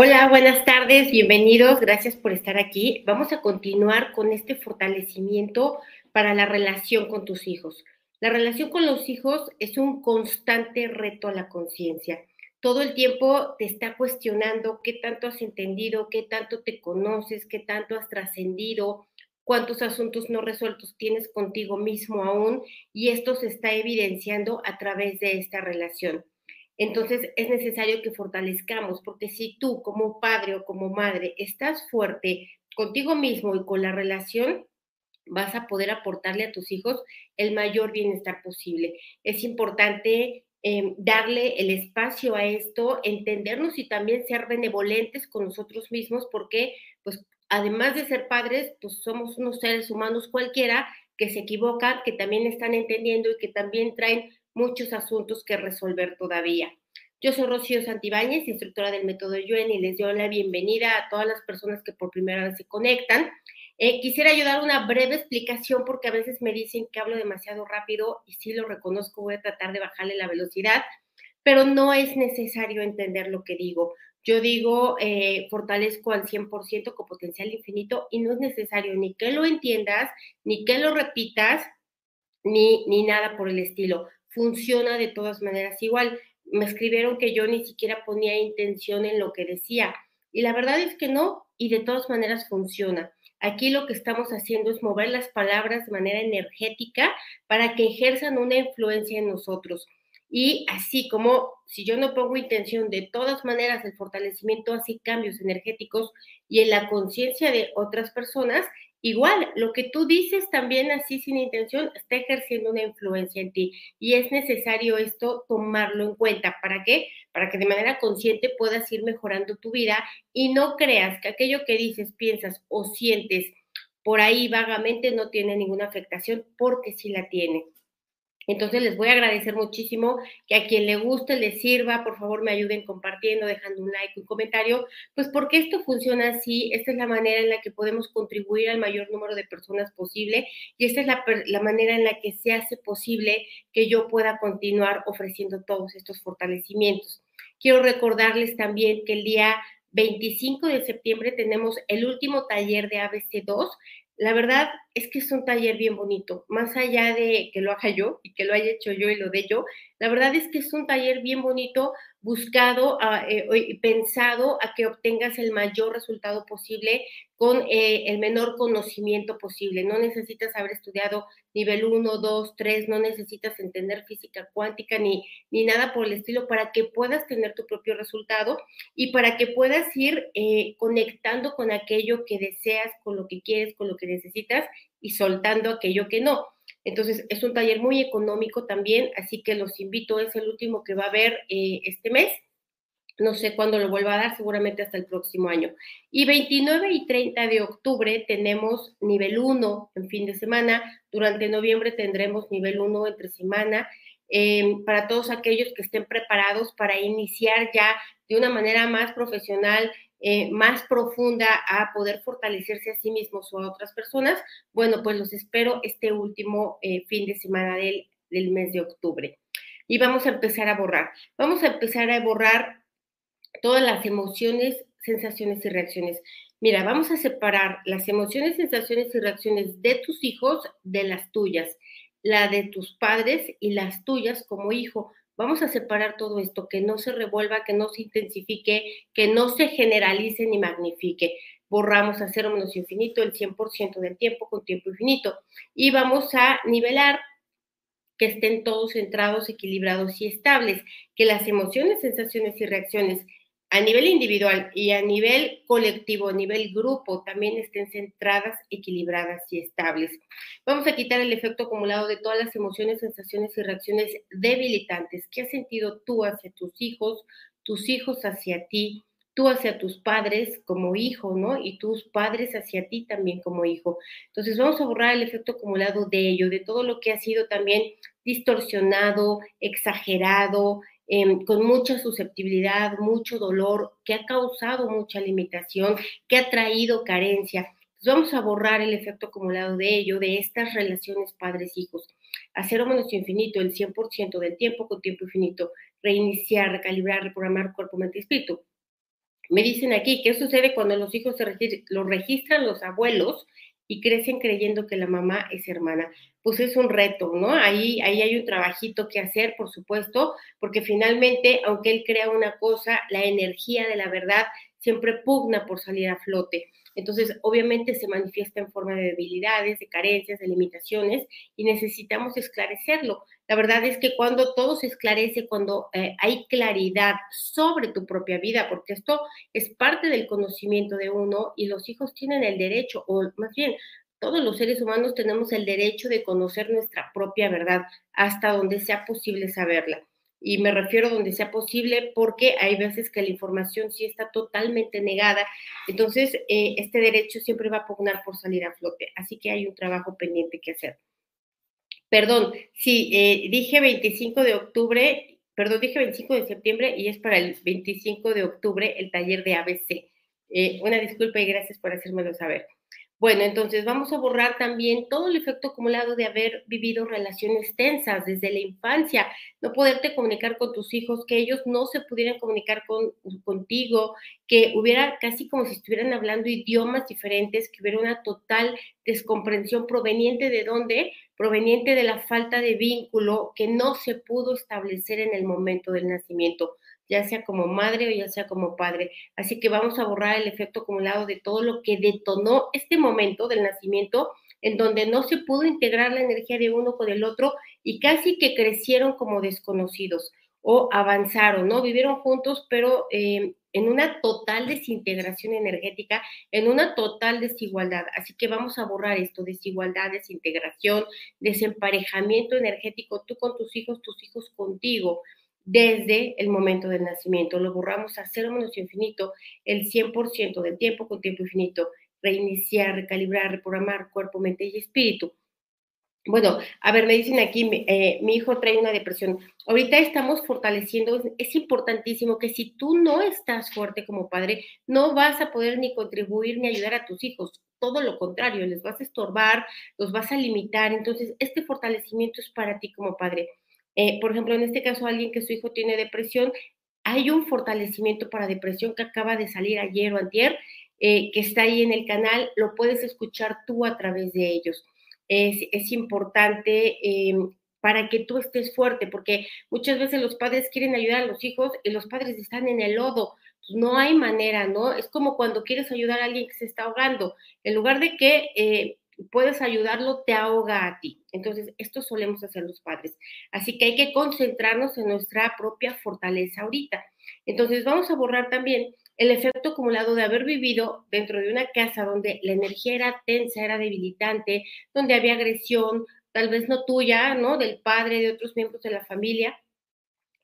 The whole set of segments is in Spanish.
Hola, buenas tardes, bienvenidos, gracias por estar aquí. Vamos a continuar con este fortalecimiento para la relación con tus hijos. La relación con los hijos es un constante reto a la conciencia. Todo el tiempo te está cuestionando qué tanto has entendido, qué tanto te conoces, qué tanto has trascendido, cuántos asuntos no resueltos tienes contigo mismo aún y esto se está evidenciando a través de esta relación. Entonces es necesario que fortalezcamos, porque si tú como padre o como madre estás fuerte contigo mismo y con la relación, vas a poder aportarle a tus hijos el mayor bienestar posible. Es importante em, darle el espacio a esto, entendernos y también ser benevolentes con nosotros mismos, porque pues además de ser padres, pues somos unos seres humanos cualquiera que se equivocan, que también están entendiendo y que también traen muchos asuntos que resolver todavía. Yo soy Rocío Santibáñez, instructora del método Yuen, y les doy la bienvenida a todas las personas que por primera vez se conectan. Eh, quisiera ayudar una breve explicación porque a veces me dicen que hablo demasiado rápido y sí lo reconozco, voy a tratar de bajarle la velocidad, pero no es necesario entender lo que digo. Yo digo, eh, fortalezco al 100% con potencial infinito y no es necesario ni que lo entiendas, ni que lo repitas, ni, ni nada por el estilo funciona de todas maneras igual. Me escribieron que yo ni siquiera ponía intención en lo que decía y la verdad es que no y de todas maneras funciona. Aquí lo que estamos haciendo es mover las palabras de manera energética para que ejerzan una influencia en nosotros. Y así como si yo no pongo intención, de todas maneras el fortalecimiento hace cambios energéticos y en la conciencia de otras personas Igual, lo que tú dices también así sin intención está ejerciendo una influencia en ti y es necesario esto tomarlo en cuenta. ¿Para qué? Para que de manera consciente puedas ir mejorando tu vida y no creas que aquello que dices, piensas o sientes por ahí vagamente no tiene ninguna afectación porque sí la tiene. Entonces les voy a agradecer muchísimo que a quien le guste, le sirva, por favor me ayuden compartiendo, dejando un like, un comentario, pues porque esto funciona así, esta es la manera en la que podemos contribuir al mayor número de personas posible y esta es la, manera en la que se hace posible que yo pueda continuar ofreciendo todos estos fortalecimientos. Quiero recordarles también que el día 25 de septiembre tenemos el último taller de ABC2. La verdad es que es un taller bien bonito, más allá de que lo haga yo y que lo haya hecho yo y lo de yo, la verdad es que es un taller bien bonito, buscado ah, eh, y pensado a que obtengas el mayor resultado posible con eh, el menor conocimiento posible. No necesitas haber estudiado nivel 1, 2, 3, no necesitas entender física cuántica ni, ni nada por el estilo para que puedas tener tu propio resultado y para que puedas ir eh, conectando con aquello que deseas, con lo que quieres, con lo que necesitas y soltando aquello que no. Entonces, es un taller muy económico también, así que los invito, es el último que va a haber eh, este mes. No sé cuándo lo vuelva a dar, seguramente hasta el próximo año. Y 29 y 30 de octubre tenemos nivel 1 en fin de semana. Durante noviembre tendremos nivel 1 entre semana. Eh, para todos aquellos que estén preparados para iniciar ya de una manera más profesional eh, más profunda a poder fortalecerse a sí mismos o a otras personas, bueno, pues los espero este último eh, fin de semana del, del mes de octubre. Y vamos a empezar a borrar. Vamos a empezar a borrar todas las emociones, sensaciones y reacciones. Mira, vamos a separar las emociones, sensaciones y reacciones de tus hijos de las tuyas, la de tus padres y las tuyas como hijo. Vamos a separar todo esto, que no se revuelva, que no se intensifique, que no se generalice ni magnifique. Borramos a cero menos infinito el 100% del tiempo con tiempo infinito. Y vamos a nivelar que estén todos centrados, equilibrados y estables, que las emociones, sensaciones y reacciones a nivel individual y a nivel colectivo, a nivel grupo, también estén centradas, equilibradas y estables. Vamos a quitar el efecto acumulado de todas las emociones, sensaciones y reacciones debilitantes que has sentido tú hacia tus hijos, tus hijos hacia ti, tú hacia tus padres como hijo, ¿no? Y tus padres hacia ti también como hijo. Entonces vamos a borrar el efecto acumulado de ello, de todo lo que ha sido también distorsionado, exagerado, Em, con mucha susceptibilidad, mucho dolor, que ha causado mucha limitación, que ha traído carencia. vamos a borrar el efecto acumulado de ello, de estas relaciones padres-hijos. Hacer o menos infinito el 100% del tiempo con tiempo infinito. Reiniciar, recalibrar, reprogramar cuerpo, mente y espíritu. Me dicen aquí, ¿qué sucede cuando los hijos se los registran los abuelos y crecen creyendo que la mamá es hermana? Pues es un reto, ¿no? Ahí, ahí hay un trabajito que hacer, por supuesto, porque finalmente, aunque él crea una cosa, la energía de la verdad siempre pugna por salir a flote. Entonces, obviamente se manifiesta en forma de debilidades, de carencias, de limitaciones y necesitamos esclarecerlo. La verdad es que cuando todo se esclarece, cuando eh, hay claridad sobre tu propia vida, porque esto es parte del conocimiento de uno y los hijos tienen el derecho, o más bien, todos los seres humanos tenemos el derecho de conocer nuestra propia verdad hasta donde sea posible saberla y me refiero donde sea posible porque hay veces que la información sí está totalmente negada. Entonces, eh, este derecho siempre va a pugnar por salir a flote. Así que hay un trabajo pendiente que hacer. Perdón, sí, eh, dije 25 de octubre, perdón, dije 25 de septiembre y es para el 25 de octubre el taller de ABC. Eh, una disculpa y gracias por hacérmelo saber. Bueno, entonces vamos a borrar también todo el efecto acumulado de haber vivido relaciones tensas desde la infancia, no poderte comunicar con tus hijos, que ellos no se pudieran comunicar con, contigo, que hubiera casi como si estuvieran hablando idiomas diferentes, que hubiera una total descomprensión proveniente de dónde, proveniente de la falta de vínculo que no se pudo establecer en el momento del nacimiento ya sea como madre o ya sea como padre. Así que vamos a borrar el efecto acumulado de todo lo que detonó este momento del nacimiento en donde no se pudo integrar la energía de uno con el otro y casi que crecieron como desconocidos o avanzaron, ¿no? Vivieron juntos, pero eh, en una total desintegración energética, en una total desigualdad. Así que vamos a borrar esto, desigualdad, desintegración, desemparejamiento energético, tú con tus hijos, tus hijos contigo desde el momento del nacimiento. Lo borramos a cero menos infinito el 100% del tiempo con tiempo infinito. Reiniciar, recalibrar, reprogramar cuerpo, mente y espíritu. Bueno, a ver, me dicen aquí, eh, mi hijo trae una depresión. Ahorita estamos fortaleciendo, es importantísimo que si tú no estás fuerte como padre, no vas a poder ni contribuir ni ayudar a tus hijos. Todo lo contrario, les vas a estorbar, los vas a limitar. Entonces, este fortalecimiento es para ti como padre. Eh, por ejemplo, en este caso, alguien que su hijo tiene depresión, hay un fortalecimiento para depresión que acaba de salir ayer o antier, eh, que está ahí en el canal, lo puedes escuchar tú a través de ellos. Es, importante eh, para que tú estés fuerte, porque muchas veces los padres quieren ayudar a los hijos y los padres están en el lodo. Pues no hay manera, ¿no? Es como cuando quieres ayudar a alguien que se está ahogando. En lugar de que puedes ayudarlo, te ahoga a ti. Entonces, esto solemos hacer los padres. Así que hay que concentrarnos en nuestra propia fortaleza ahorita. Entonces, vamos a borrar también el efecto acumulado de haber vivido dentro de una casa donde la energía era tensa, era debilitante, donde había agresión, tal vez no tuya, ¿no? Del padre, de otros miembros de la familia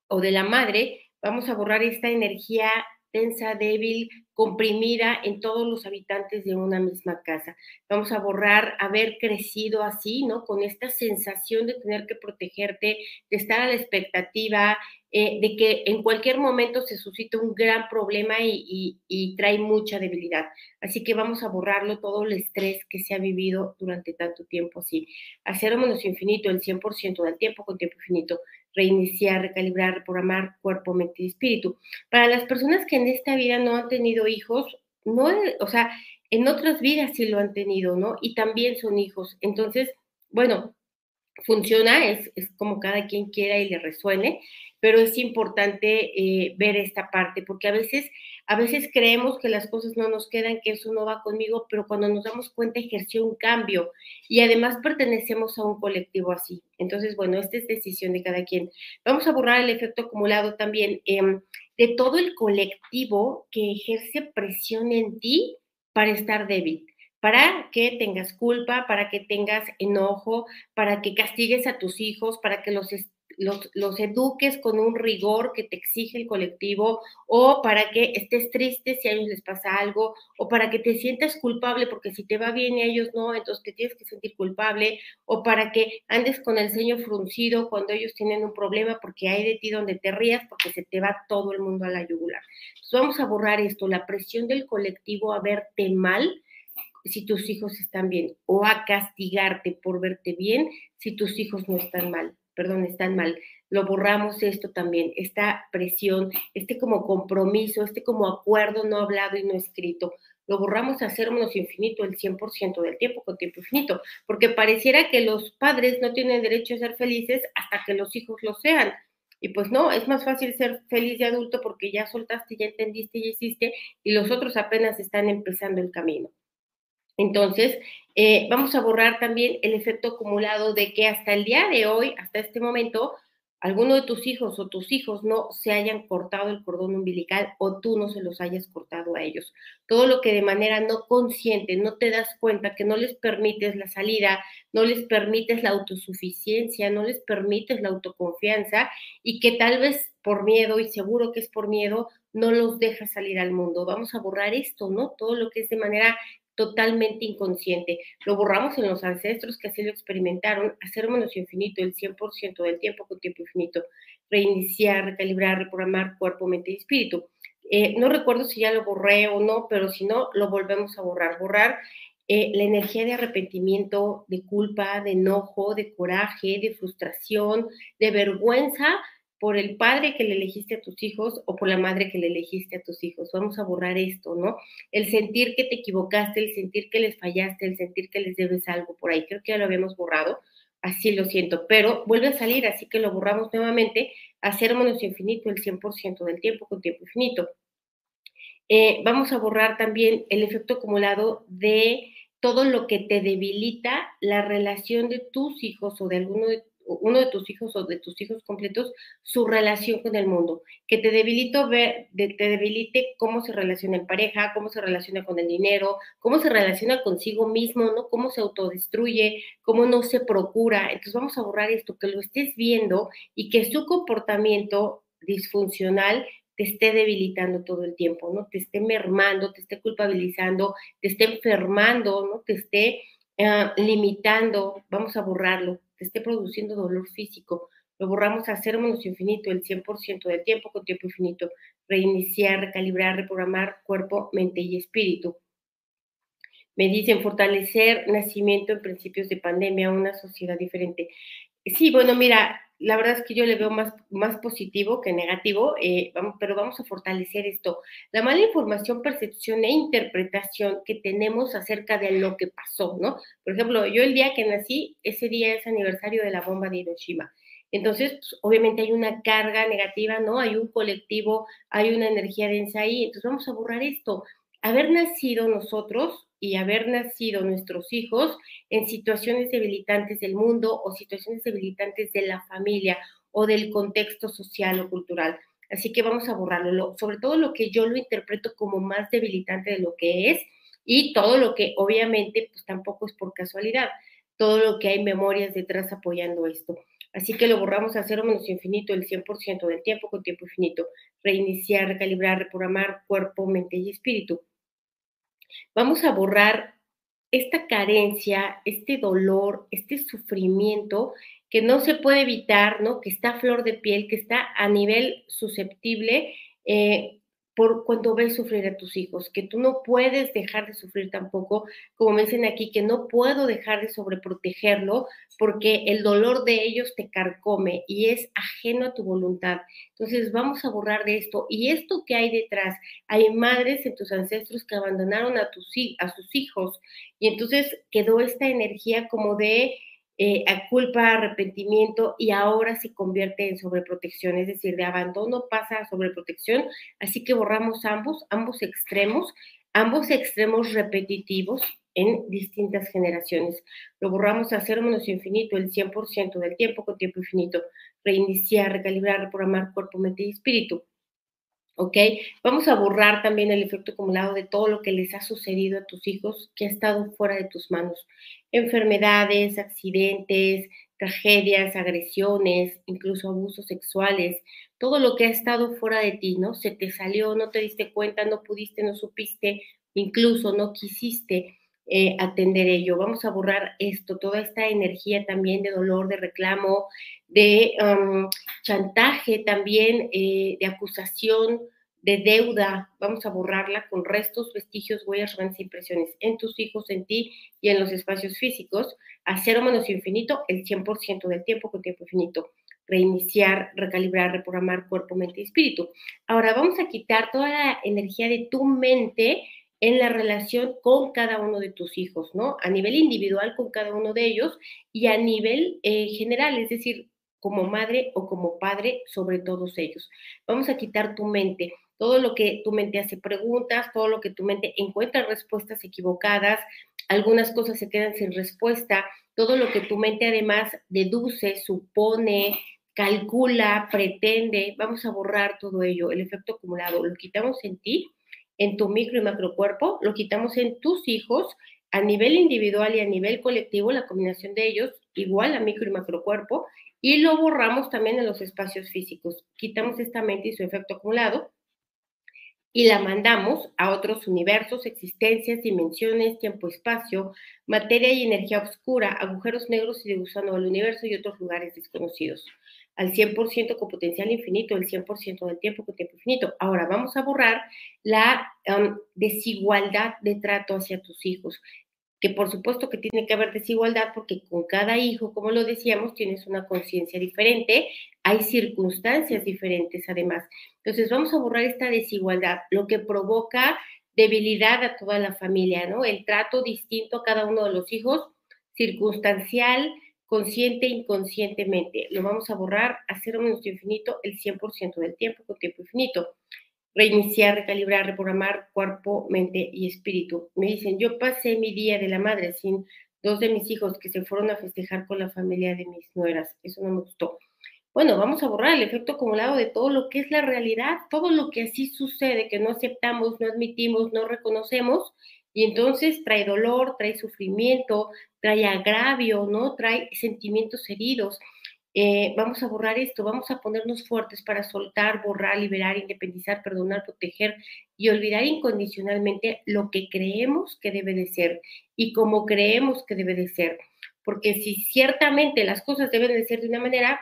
o de la madre. Vamos a borrar esta energía tensa, débil, comprimida en todos los habitantes de una misma casa. Vamos a borrar haber crecido así, ¿no? Con esta sensación de tener que protegerte, de estar a la expectativa, eh, de que en cualquier momento se suscita un gran problema y, trae mucha debilidad. Así que vamos a borrarlo todo el estrés que se ha vivido durante tanto tiempo así. Hacer menos infinito el 100% del tiempo con tiempo infinito reiniciar, recalibrar, reprogramar cuerpo, mente y espíritu. Para las personas que en esta vida no han tenido hijos, no, o sea, en otras vidas sí lo han tenido, ¿no? Y también son hijos. Entonces, bueno, funciona, es, es como cada quien quiera y le resuene, pero es importante eh, ver esta parte, porque a veces, a veces creemos que las cosas no nos quedan, que eso no va conmigo, pero cuando nos damos cuenta ejerció un cambio y además pertenecemos a un colectivo así. Entonces, bueno, esta es decisión de cada quien. Vamos a borrar el efecto acumulado también em, de todo el colectivo que ejerce presión en ti para estar débil para que tengas culpa, para que tengas enojo, para que castigues a tus hijos, para que los, los, eduques con un rigor que te exige el colectivo o para que estés triste si a ellos les pasa algo o para que te sientas culpable porque si te va bien y a ellos no, entonces te tienes que sentir culpable o para que andes con el ceño fruncido cuando ellos tienen un problema porque hay de ti donde te rías porque se te va todo el mundo a la yugular. Entonces vamos a borrar esto, la presión del colectivo a verte mal si tus hijos están bien o a castigarte por verte bien si tus hijos no están mal perdón, están mal. lo borramos esto también, esta presión, este como compromiso, este como acuerdo no hablado y no escrito. Lo borramos a cero menos infinito el 100% del tiempo con tiempo infinito, porque pareciera que los padres no tienen derecho a ser felices hasta que los hijos lo sean. Y pues no, es más fácil ser feliz de adulto porque ya soltaste, ya entendiste, ya hiciste, y los otros apenas están empezando el camino. Entonces, eh, vamos a borrar también el efecto acumulado de que hasta el día de hoy, hasta este momento, alguno de tus hijos o tus hijos no se hayan cortado el cordón umbilical o tú no se los hayas cortado a ellos. Todo lo que de manera no consciente no te das cuenta que no les permites la salida, no les permites la autosuficiencia, no les permites la autoconfianza y que tal vez por miedo, y seguro que es por miedo, no los dejas salir al mundo. Vamos a borrar esto, ¿no? Todo lo que es de manera totalmente inconsciente. Lo borramos en los ancestros que así lo experimentaron, hacer menos infinito el 100% del tiempo con tiempo infinito, reiniciar, recalibrar, reprogramar cuerpo, mente y espíritu. Eh, no recuerdo si ya lo borré o no, pero si no, lo volvemos a borrar. Borrar eh, la energía de arrepentimiento, de culpa, de enojo, de coraje, de frustración, de vergüenza por el padre que le elegiste a tus hijos o por la madre que le elegiste a tus hijos. Vamos a borrar esto, ¿no? El sentir que te equivocaste, el sentir que les fallaste, el sentir que les debes algo por ahí. Creo que ya lo habíamos borrado, así lo siento, pero vuelve a salir, así que lo borramos nuevamente, hacer menos infinito el 100% del tiempo con tiempo infinito. Eh, vamos a borrar también el efecto acumulado de todo lo que te debilita la relación de tus hijos o de alguno de uno de tus hijos o de tus hijos completos su relación con el mundo, que te debilito ver, te debilite cómo se relaciona en pareja, cómo se relaciona con el dinero, cómo se relaciona consigo mismo, ¿no? Cómo se autodestruye, cómo no se procura. Entonces vamos a borrar esto, que lo estés viendo y que su comportamiento disfuncional te esté debilitando todo el tiempo, ¿no? Te esté mermando, te esté culpabilizando, te esté enfermando, ¿no? Te esté eh, limitando, vamos a borrarlo te esté produciendo dolor físico. Lo borramos a cero menos infinito el 100% del tiempo con tiempo infinito. Reiniciar, recalibrar, reprogramar cuerpo, mente y espíritu. Me dicen fortalecer nacimiento en principios de pandemia, una sociedad diferente. Sí, bueno, mira, la verdad es que yo le veo más, más positivo que negativo, eh, pero vamos a fortalecer esto. La mala información, percepción e interpretación que tenemos acerca de lo que pasó, ¿no? Por ejemplo, yo el día que nací, ese día es aniversario de la bomba de Hiroshima. Entonces, pues, obviamente hay una carga negativa, ¿no? Hay un colectivo, hay una energía densa ahí. Entonces, vamos a borrar esto. Haber nacido nosotros y haber nacido nuestros hijos en situaciones debilitantes del mundo o situaciones debilitantes de la familia o del contexto social o cultural. Así que vamos a borrarlo, sobre todo lo que yo lo interpreto como más debilitante de lo que es y todo lo que obviamente pues tampoco es por casualidad, todo lo que hay memorias detrás apoyando esto. Así que lo borramos a cero menos infinito el 100% del tiempo con tiempo infinito. Reiniciar, recalibrar, reprogramar cuerpo, mente y espíritu. Vamos a borrar esta carencia, este dolor, este sufrimiento que no se puede evitar, ¿no? Que está a flor de piel, que está a nivel susceptible eh, por cuando ves sufrir a tus hijos, que tú no puedes dejar de sufrir tampoco, como me dicen aquí, que no puedo dejar de sobreprotegerlo porque el dolor de ellos te carcome y es ajeno a tu voluntad. Entonces vamos a borrar de esto. Y esto que hay detrás, hay madres en tus ancestros que abandonaron a, tus, a sus hijos y entonces quedó esta energía como de eh, a culpa, arrepentimiento y ahora se convierte en sobreprotección, es decir, de abandono pasa a sobreprotección, así que borramos ambos, ambos extremos, ambos extremos repetitivos en distintas generaciones. Lo borramos a cero menos infinito el 100% del tiempo con tiempo infinito, reiniciar, recalibrar, reprogramar cuerpo, mente y espíritu. ¿Ok? Vamos a borrar también el efecto acumulado de todo lo que les ha sucedido a tus hijos que ha estado fuera de tus manos. Enfermedades, accidentes, tragedias, agresiones, incluso abusos sexuales, todo lo que ha estado fuera de ti, ¿no? Se te salió, no te diste cuenta, no pudiste, no supiste, incluso no quisiste. Eh, atender ello. Vamos a borrar esto, toda esta energía también de dolor, de reclamo, de chantaje también, eh, de acusación, de deuda. Vamos a borrarla con restos, vestigios, huellas, ramas impresiones en tus hijos, en ti y en los espacios físicos, a cero menos infinito el 100% del tiempo con tiempo infinito. reiniciar, recalibrar, reprogramar cuerpo, mente y espíritu. Ahora vamos a quitar toda la energía de tu mente en la relación con cada uno de tus hijos, ¿no? A nivel individual con cada uno de ellos y a nivel eh, general, es decir, como madre o como padre sobre todos ellos. Vamos a quitar tu mente, todo lo que tu mente hace preguntas, todo lo que tu mente encuentra respuestas equivocadas, algunas cosas se quedan sin respuesta, todo lo que tu mente además deduce, supone, calcula, pretende, vamos a borrar todo ello, el efecto acumulado, lo quitamos en ti, en tu micro y macro cuerpo, lo quitamos en tus hijos, a nivel individual y a nivel colectivo, la combinación de ellos, igual a micro y macro cuerpo, y lo borramos también en los espacios físicos. Quitamos esta mente y su efecto acumulado y la mandamos a otros universos, existencias, dimensiones, tiempo-espacio, materia y energía oscura, agujeros negros y de gusano del universo y otros lugares desconocidos al 100% con potencial infinito, el 100% del tiempo con tiempo infinito. Ahora vamos a borrar la um, desigualdad de trato hacia tus hijos, que por supuesto que tiene que haber desigualdad porque con cada hijo, como lo decíamos, tienes una conciencia diferente, hay circunstancias diferentes además. Entonces vamos a borrar esta desigualdad, lo que provoca debilidad a toda la familia, ¿no? El trato distinto a cada uno de los hijos, circunstancial, consciente e inconscientemente. Lo vamos a borrar a cero menos infinito el 100% del tiempo con tiempo infinito. Reiniciar, recalibrar, reprogramar cuerpo, mente y espíritu. Me dicen, yo pasé mi día de la madre sin dos de mis hijos que se fueron a festejar con la familia de mis nueras. Eso no me gustó. Bueno, vamos a borrar el efecto acumulado de todo lo que es la realidad, todo lo que así sucede, que no aceptamos, no admitimos, no reconocemos y entonces trae dolor, trae sufrimiento, trae agravio, ¿no? Trae sentimientos heridos. Eh, vamos a borrar esto, vamos a ponernos fuertes para soltar, borrar, liberar, independizar, perdonar, proteger y olvidar incondicionalmente lo que creemos que debe de ser y como creemos que debe de ser. Porque si ciertamente las cosas deben de ser de una manera,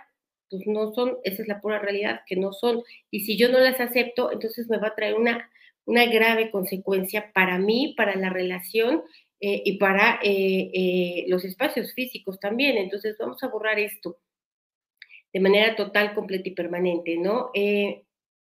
pues no son, esa es la pura realidad, que no son. Y si yo no las acepto, entonces me va a traer una una grave consecuencia para mí, para la relación eh, y para eh, eh, los espacios físicos también. Entonces vamos a borrar esto de manera total, completa y permanente, ¿no?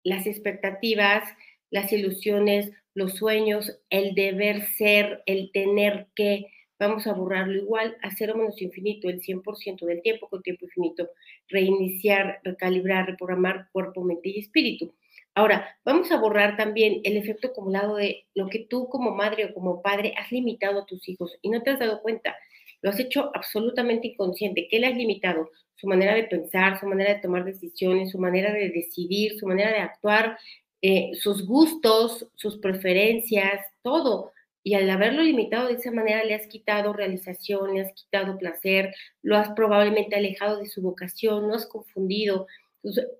las expectativas, las ilusiones, los sueños, el deber ser, el tener que, vamos a borrarlo igual a cero menos infinito, el 100% del tiempo con tiempo infinito, reiniciar, recalibrar, reprogramar cuerpo, mente y espíritu. Ahora, vamos a borrar también el efecto acumulado de lo que tú como madre o como padre has limitado a tus hijos y no te has dado cuenta. Lo has hecho absolutamente inconsciente. ¿Qué le has limitado? Su manera de pensar, su manera de tomar decisiones, su manera de decidir, su manera de actuar, eh, sus gustos, sus preferencias, todo. Y al haberlo limitado de esa manera le has quitado realización, le has quitado placer, lo has probablemente alejado de su vocación, lo has confundido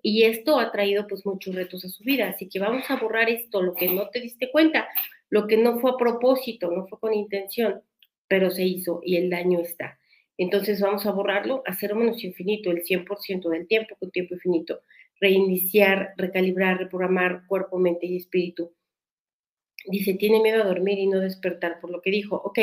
y esto ha traído pues muchos retos a su vida, así que vamos a borrar esto, lo que no te diste cuenta, lo que no fue a propósito, no fue con intención, pero se hizo y el daño está. Entonces vamos a borrarlo a cero menos infinito, el 100% del tiempo con tiempo infinito. Reiniciar, recalibrar, reprogramar cuerpo, mente y espíritu. Dice, tiene miedo a dormir y no despertar, por lo que dijo, ok,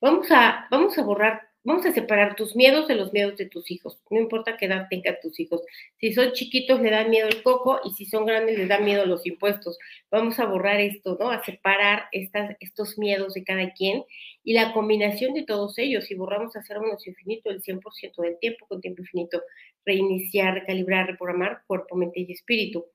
vamos a, vamos a borrar vamos a separar tus miedos de los miedos de tus hijos. No importa qué edad tengan tus hijos. Si son chiquitos, le dan miedo el coco y si son grandes, les dan miedo los impuestos. Vamos a borrar esto, ¿no? A separar estas, estos miedos de cada quien y la combinación de todos ellos. Si borramos a cero menos infinito el 100% del tiempo con tiempo infinito, reiniciar, recalibrar, reprogramar cuerpo, mente y espíritu.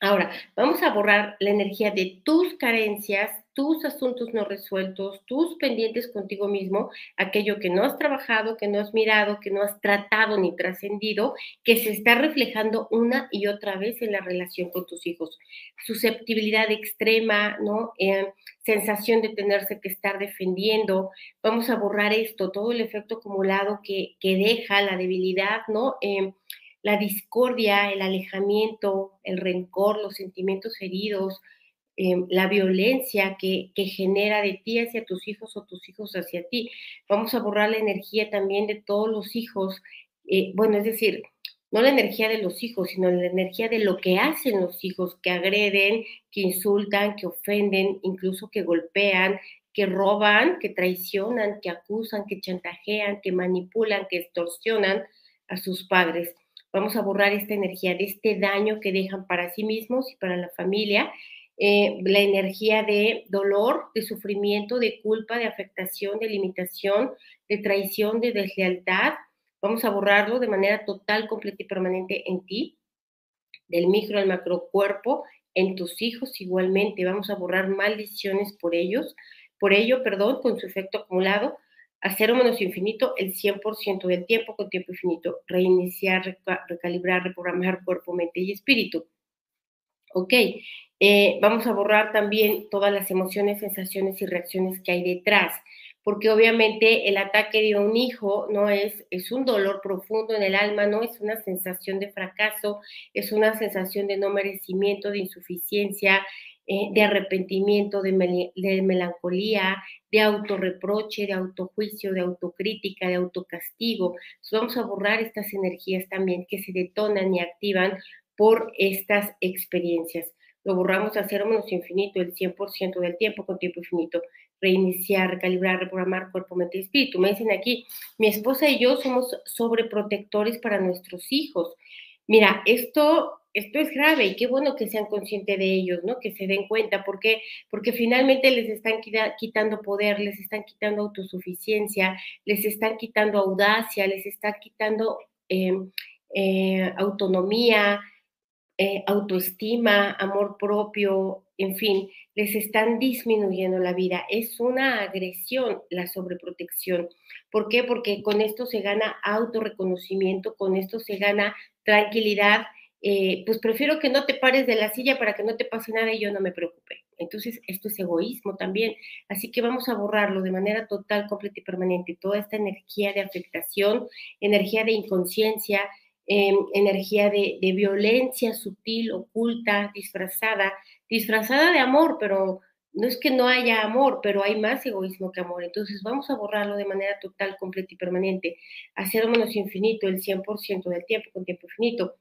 Ahora, vamos a borrar la energía de tus carencias, tus asuntos no resueltos, tus pendientes contigo mismo, aquello que no has trabajado, que no has mirado, que no has tratado ni trascendido, que se está reflejando una y otra vez en la relación con tus hijos. Susceptibilidad extrema, ¿no? Eh, sensación de tenerse que estar defendiendo. Vamos a borrar esto, todo el efecto acumulado que, que deja la debilidad, ¿no? Eh, la discordia, el alejamiento, el rencor, los sentimientos heridos, Em, la violencia que, genera de ti hacia tus hijos o tus hijos hacia ti. Vamos a borrar la energía también de todos los hijos. Eh, bueno, es decir, no la energía de los hijos, sino la energía de lo que hacen los hijos, que agreden, que insultan, que ofenden, incluso que golpean, que roban, que traicionan, que acusan, que chantajean, que manipulan, que extorsionan a sus padres. Vamos a borrar esta energía de este daño que dejan para sí mismos y para la familia. Eh, la energía de dolor, de sufrimiento, de culpa, de afectación, de limitación, de traición, de deslealtad. Vamos a borrarlo de manera total, completa y permanente en ti, del micro al macro cuerpo, en tus hijos igualmente. Vamos a borrar maldiciones por ellos, por ello, perdón, con su efecto acumulado, a cero menos infinito el 100% del tiempo con tiempo infinito, reiniciar, recalibrar, reprogramar cuerpo, mente y espíritu. Ok, eh, vamos a borrar también todas las emociones, sensaciones y reacciones que hay detrás, porque obviamente el ataque de un hijo no es, es un dolor profundo en el alma, no es una sensación de fracaso, es una sensación de no merecimiento, de insuficiencia, eh, de arrepentimiento, de, melancolía, de autorreproche, de autojuicio, de autocrítica, de autocastigo. vamos a borrar estas energías también que se detonan y activan por estas experiencias. Lo borramos a cero menos infinito el 100% del tiempo con tiempo infinito. Reiniciar, recalibrar, reprogramar cuerpo, mente y espíritu. Me dicen aquí, mi esposa y yo somos sobreprotectores para nuestros hijos. Mira, esto esto es grave y qué bueno que sean conscientes de ellos, ¿no? Que se den cuenta, porque porque finalmente les están quitando poder, les están quitando autosuficiencia, les están quitando audacia, les están quitando em, eh, autonomía, eh, autoestima, amor propio, en fin, les están disminuyendo la vida. Es una agresión la sobreprotección. ¿Por qué? Porque con esto se gana autorreconocimiento, con esto se gana tranquilidad eh, pues prefiero que no te pares de la silla para que no te pase nada y yo no me preocupe. Entonces, esto es egoísmo también. Así que vamos a borrarlo de manera total, completa y permanente. Toda esta energía de afectación, energía de inconsciencia, em, energía de, violencia sutil, oculta, disfrazada, disfrazada de amor, pero no es que no haya amor, pero hay más egoísmo que amor. Entonces vamos a borrarlo de manera total, completa y permanente. Hacer menos infinito el 100% del tiempo con tiempo infinito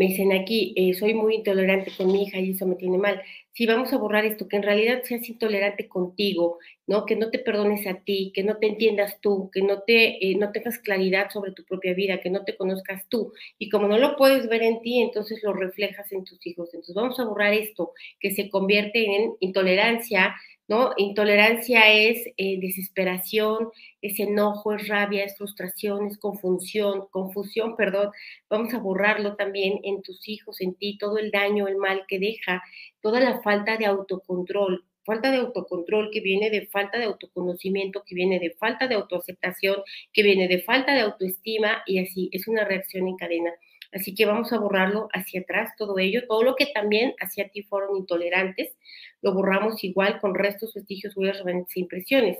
me dicen aquí, eh, soy muy intolerante con mi hija y eso me tiene mal. Si vamos a borrar esto, que en realidad seas intolerante contigo, ¿no? Que no te perdones a ti, que no te entiendas tú, que no, te, eh, no tengas claridad sobre tu propia vida, que no te conozcas tú. Y como no lo puedes ver en ti, entonces lo reflejas en tus hijos. Entonces vamos a borrar esto, que se convierte en intolerancia, ¿no? Intolerancia es eh, desesperación, es enojo, es rabia, es frustración, es confusión, confusión, perdón. Vamos a borrarlo también en tus hijos, en ti, todo el daño, el mal que deja, toda la falta de autocontrol, falta de autocontrol que viene de falta de autoconocimiento, que viene de falta de autoaceptación, que viene de falta de autoestima y así es una reacción en cadena. Así que vamos a borrarlo hacia atrás, todo ello, todo lo que también hacia ti fueron intolerantes, lo borramos igual con restos, vestigios, huellas, e impresiones.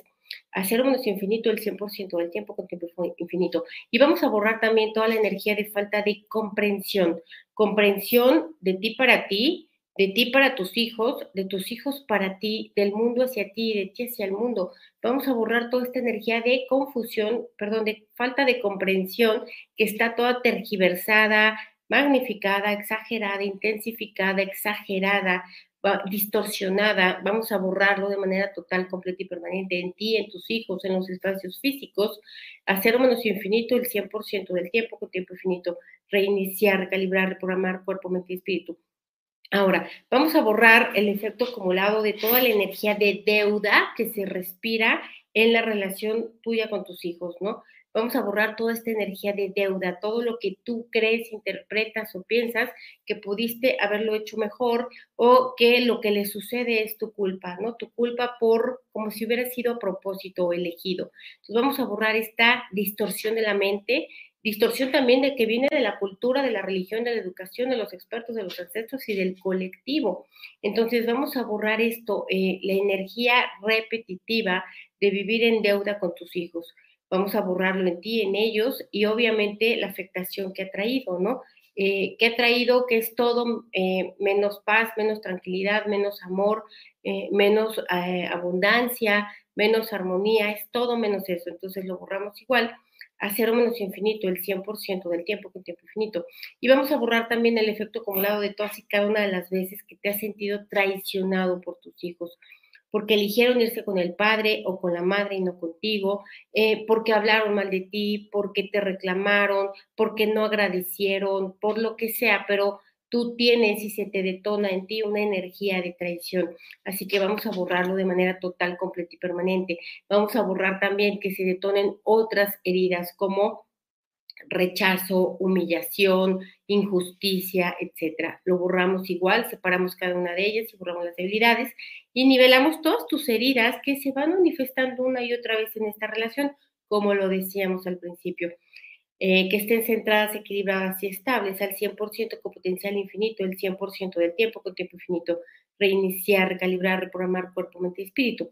Hacer infinito el 100% del tiempo con tiempo infinito. Y vamos a borrar también toda la energía de falta de comprensión. Comprensión de ti para ti, de ti para tus hijos, de tus hijos para ti, del mundo hacia ti, de ti hacia el mundo. Vamos a borrar toda esta energía de confusión, perdón, de falta de comprensión que está toda tergiversada, magnificada, exagerada, intensificada, exagerada, distorsionada. Vamos a borrarlo de manera total, completa y permanente en ti, en tus hijos, en los espacios físicos, hacer menos infinito el 100% del tiempo con tiempo infinito, reiniciar, recalibrar, reprogramar cuerpo, mente y espíritu Ahora, vamos a borrar el efecto acumulado de toda la energía de deuda que se respira en la relación tuya con tus hijos, ¿no? Vamos a borrar toda esta energía de deuda, todo lo que tú crees, interpretas o piensas que pudiste haberlo hecho mejor o que lo que le sucede es tu culpa, ¿no? Tu culpa por como si hubiera sido a propósito o elegido. Entonces vamos a borrar esta distorsión de la mente, distorsión también de que viene de la cultura, de la religión, de la educación, de los expertos, de los ancestros y del colectivo. Entonces vamos a borrar esto, eh, la energía repetitiva de vivir en deuda con tus hijos. Vamos a borrarlo en ti, en ellos y obviamente la afectación que ha traído, ¿no? Eh, que ha traído que es todo eh, menos paz, menos tranquilidad, menos amor, menos abundancia, menos armonía, es todo menos eso. Entonces lo borramos igual a cero menos infinito, el 100% del tiempo con tiempo infinito. Y vamos a borrar también el efecto acumulado de todas y cada una de las veces que te has sentido traicionado por tus hijos. Porque eligieron irse con el padre o con la madre y no contigo, eh, porque hablaron mal de ti, porque te reclamaron, porque no agradecieron, por lo que sea, pero tú tienes y se te detona en ti una energía de traición. Así que vamos a borrarlo de manera total, completa y permanente. Vamos a borrar también que se detonen otras heridas como rechazo, humillación, injusticia, etcétera. Lo borramos igual, separamos cada una de ellas y borramos las debilidades y nivelamos todas tus heridas que se van manifestando una y otra vez en esta relación, como lo decíamos al principio. Eh, que estén centradas, equilibradas y estables al 100% con potencial infinito, el 100% del tiempo con tiempo infinito, reiniciar, recalibrar, reprogramar cuerpo, mente y espíritu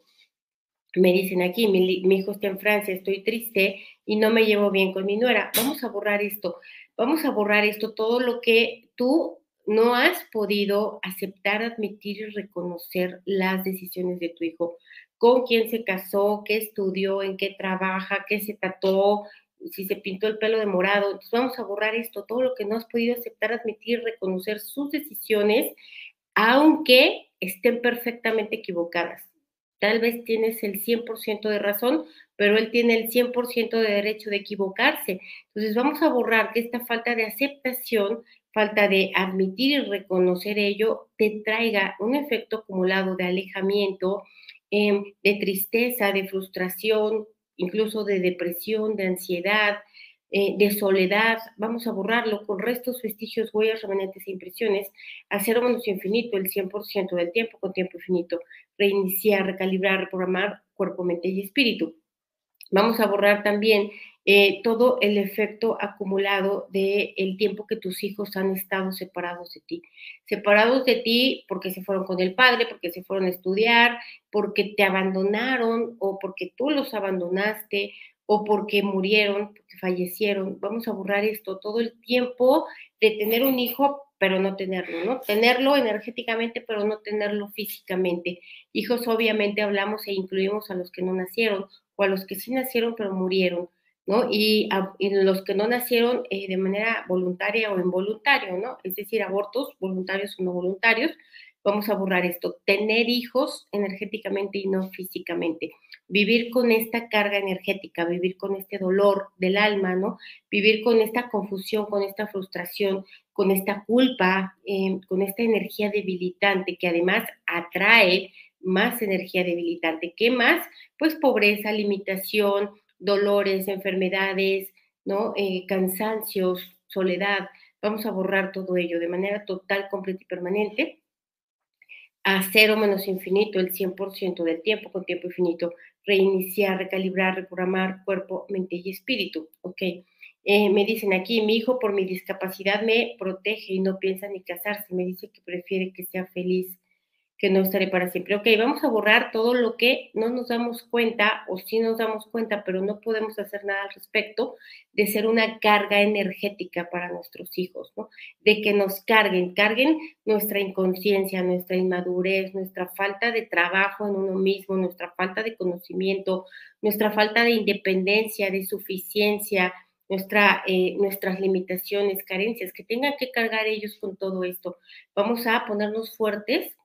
me dicen aquí, mi, hijo está en Francia, estoy triste y no me llevo bien con mi nuera. Vamos a borrar esto, vamos a borrar esto, todo lo que tú no has podido aceptar, admitir y reconocer las decisiones de tu hijo, con quién se casó, qué estudió, en qué trabaja, qué se tatuó, si se pintó el pelo de morado. Entonces vamos a borrar esto, todo lo que no has podido aceptar, admitir, reconocer sus decisiones, aunque estén perfectamente equivocadas. Tal vez tienes el 100% de razón, pero él tiene el 100% de derecho de equivocarse. Entonces vamos a borrar que esta falta de aceptación, falta de admitir y reconocer ello, te traiga un efecto acumulado de alejamiento, em, de tristeza, de frustración, incluso de depresión, de ansiedad, eh, de soledad, vamos a borrarlo con restos, vestigios, huellas, remanentes e impresiones, hacer menos infinito el 100% del tiempo con tiempo infinito, reiniciar, recalibrar, reprogramar cuerpo, mente y espíritu. Vamos a borrar también eh, todo el efecto acumulado del el tiempo que tus hijos han estado separados de ti. Separados de ti porque se fueron con el padre, porque se fueron a estudiar, porque te abandonaron o porque tú los abandonaste o porque murieron, porque fallecieron. Vamos a borrar esto todo el tiempo de tener un hijo, pero no tenerlo, ¿no? Tenerlo energéticamente, pero no tenerlo físicamente. Hijos, obviamente, hablamos e incluimos a los que no nacieron o a los que sí nacieron, pero murieron, ¿no? Y, los que no nacieron eh, de manera voluntaria o involuntaria, ¿no? Es decir, abortos voluntarios o no voluntarios. Vamos a borrar esto. Tener hijos energéticamente y no físicamente vivir con esta carga energética, vivir con este dolor del alma, ¿no? Vivir con esta confusión, con esta frustración, con esta culpa, em, con esta energía debilitante que además atrae más energía debilitante. ¿Qué más? Pues pobreza, limitación, dolores, enfermedades, ¿no? Eh, cansancios, soledad. Vamos a borrar todo ello de manera total, completa y permanente a cero menos infinito el 100% del tiempo con tiempo infinito, reiniciar, recalibrar, reprogramar cuerpo, mente y espíritu. Ok. Eh, me dicen aquí, mi hijo por mi discapacidad me protege y no piensa ni casarse, me dice que prefiere que sea feliz que no estaré para siempre. Ok, vamos a borrar todo lo que no nos damos cuenta o sí nos damos cuenta, pero no podemos hacer nada al respecto de ser una carga energética para nuestros hijos, ¿no? De que nos carguen, carguen nuestra inconsciencia, nuestra inmadurez, nuestra falta de trabajo en uno mismo, nuestra falta de conocimiento, nuestra falta de independencia, de suficiencia, eh, nuestras limitaciones, carencias, que tengan que cargar ellos con todo esto. Vamos a ponernos fuertes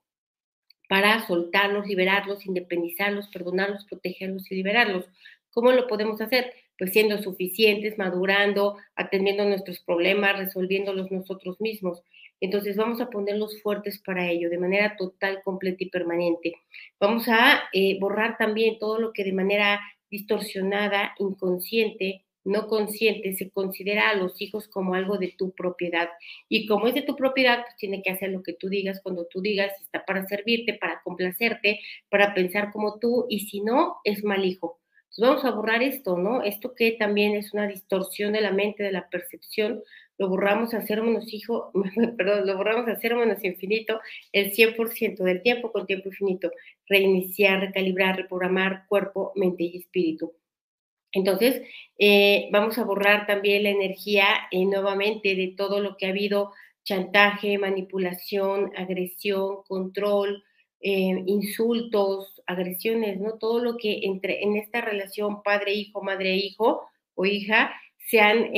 para soltarlos, liberarlos, independizarlos, perdonarlos, protegerlos y liberarlos. ¿Cómo lo podemos hacer? Pues siendo suficientes, madurando, atendiendo nuestros problemas, resolviéndolos nosotros mismos. Entonces vamos a ponerlos fuertes para ello, de manera total, completa y permanente. Vamos a eh, borrar también todo lo que de manera distorsionada, inconsciente, no consciente, se considera a los hijos como algo de tu propiedad. Y como es de tu propiedad, pues tiene que hacer lo que tú digas cuando tú digas, está para servirte, para complacerte, para pensar como tú, y si no, es mal hijo. Entonces vamos a borrar esto, ¿no? Esto que también es una distorsión de la mente, de la percepción, lo borramos a menos hijo, perdón, lo borramos a menos infinito el 100% del tiempo con tiempo infinito. Reiniciar, recalibrar, reprogramar cuerpo, mente y espíritu. Entonces, eh, vamos a borrar también la energía eh, nuevamente de todo lo que ha habido, chantaje, manipulación, agresión, control, eh, insultos, agresiones, ¿no? Todo lo que entre en esta relación padre-hijo, madre-hijo o hija se han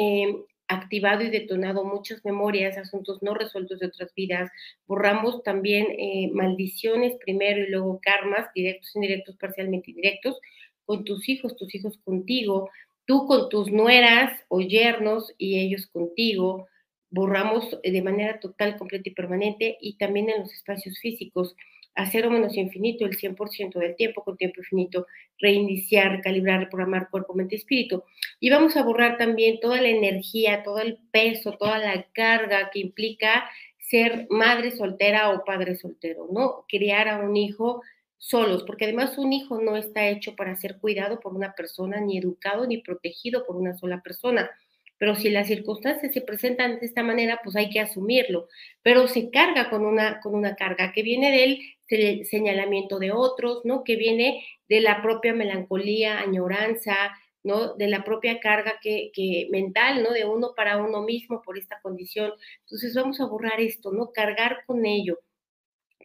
activado y detonado muchas memorias, asuntos no resueltos de otras vidas, borramos también maldiciones primero y luego karmas, directos, indirectos, parcialmente indirectos, con tus hijos, tus hijos contigo, tú con tus nueras o yernos y ellos contigo, borramos de manera total, completa y permanente y también en los espacios físicos a cero menos infinito el 100% del tiempo con tiempo infinito, reiniciar, calibrar, reprogramar cuerpo, mente espíritu. Y vamos a borrar también toda la energía, todo el peso, toda la carga que implica ser madre soltera o padre soltero, ¿no? Criar a un hijo solos, porque además un hijo no está hecho para ser cuidado por una persona, ni educado, ni protegido por una sola persona pero si las circunstancias se presentan de esta manera, pues hay que asumirlo, pero se carga con una, con una carga que viene del señalamiento de otros, ¿no? Que viene de la propia melancolía, añoranza, ¿no? De la propia carga que, que, mental, ¿no? De uno para uno mismo por esta condición. Entonces vamos a borrar esto, ¿no? Cargar con ello.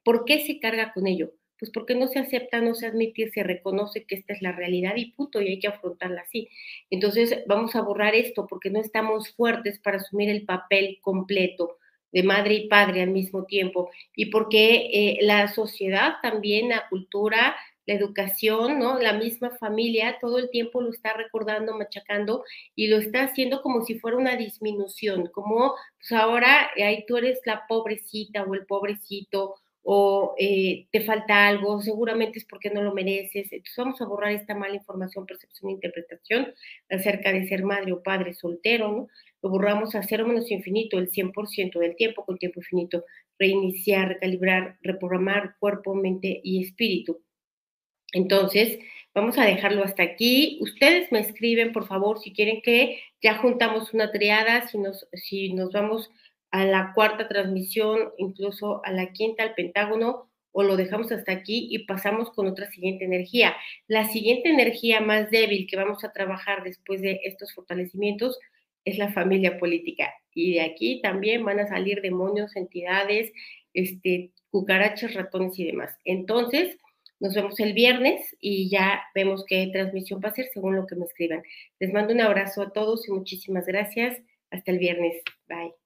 ¿Por qué se carga con ello? Pues porque no se acepta, no se admite, se reconoce que esta es la realidad y punto, y hay que afrontarla así. Entonces vamos a borrar esto porque no estamos fuertes para asumir el papel completo de madre y padre al mismo tiempo, y porque eh, la sociedad también, la cultura, la educación, ¿no? La misma familia todo el tiempo lo está recordando, machacando y lo está haciendo como si fuera una disminución, como pues ahora ahí tú eres la pobrecita o el pobrecito o eh, te falta algo, seguramente es porque no lo mereces. Entonces vamos a borrar esta mala información, percepción e interpretación acerca de ser madre o padre soltero, ¿no? Lo borramos a cero menos infinito, el 100% del tiempo con tiempo infinito, reiniciar, recalibrar, reprogramar cuerpo, mente y espíritu. Entonces, vamos a dejarlo hasta aquí. Ustedes me escriben, por favor, si quieren que ya juntamos una triada, si nos, si nos vamos a la cuarta transmisión, incluso a la quinta, al pentágono, o lo dejamos hasta aquí y pasamos con otra siguiente energía. La siguiente energía más débil que vamos a trabajar después de estos fortalecimientos es la familia política. Y de aquí también van a salir demonios, entidades, este, cucarachas, ratones y demás. Entonces, nos vemos el viernes y ya vemos qué transmisión va a ser según lo que me escriban. Les mando un abrazo a todos y muchísimas gracias. Hasta el viernes. Bye.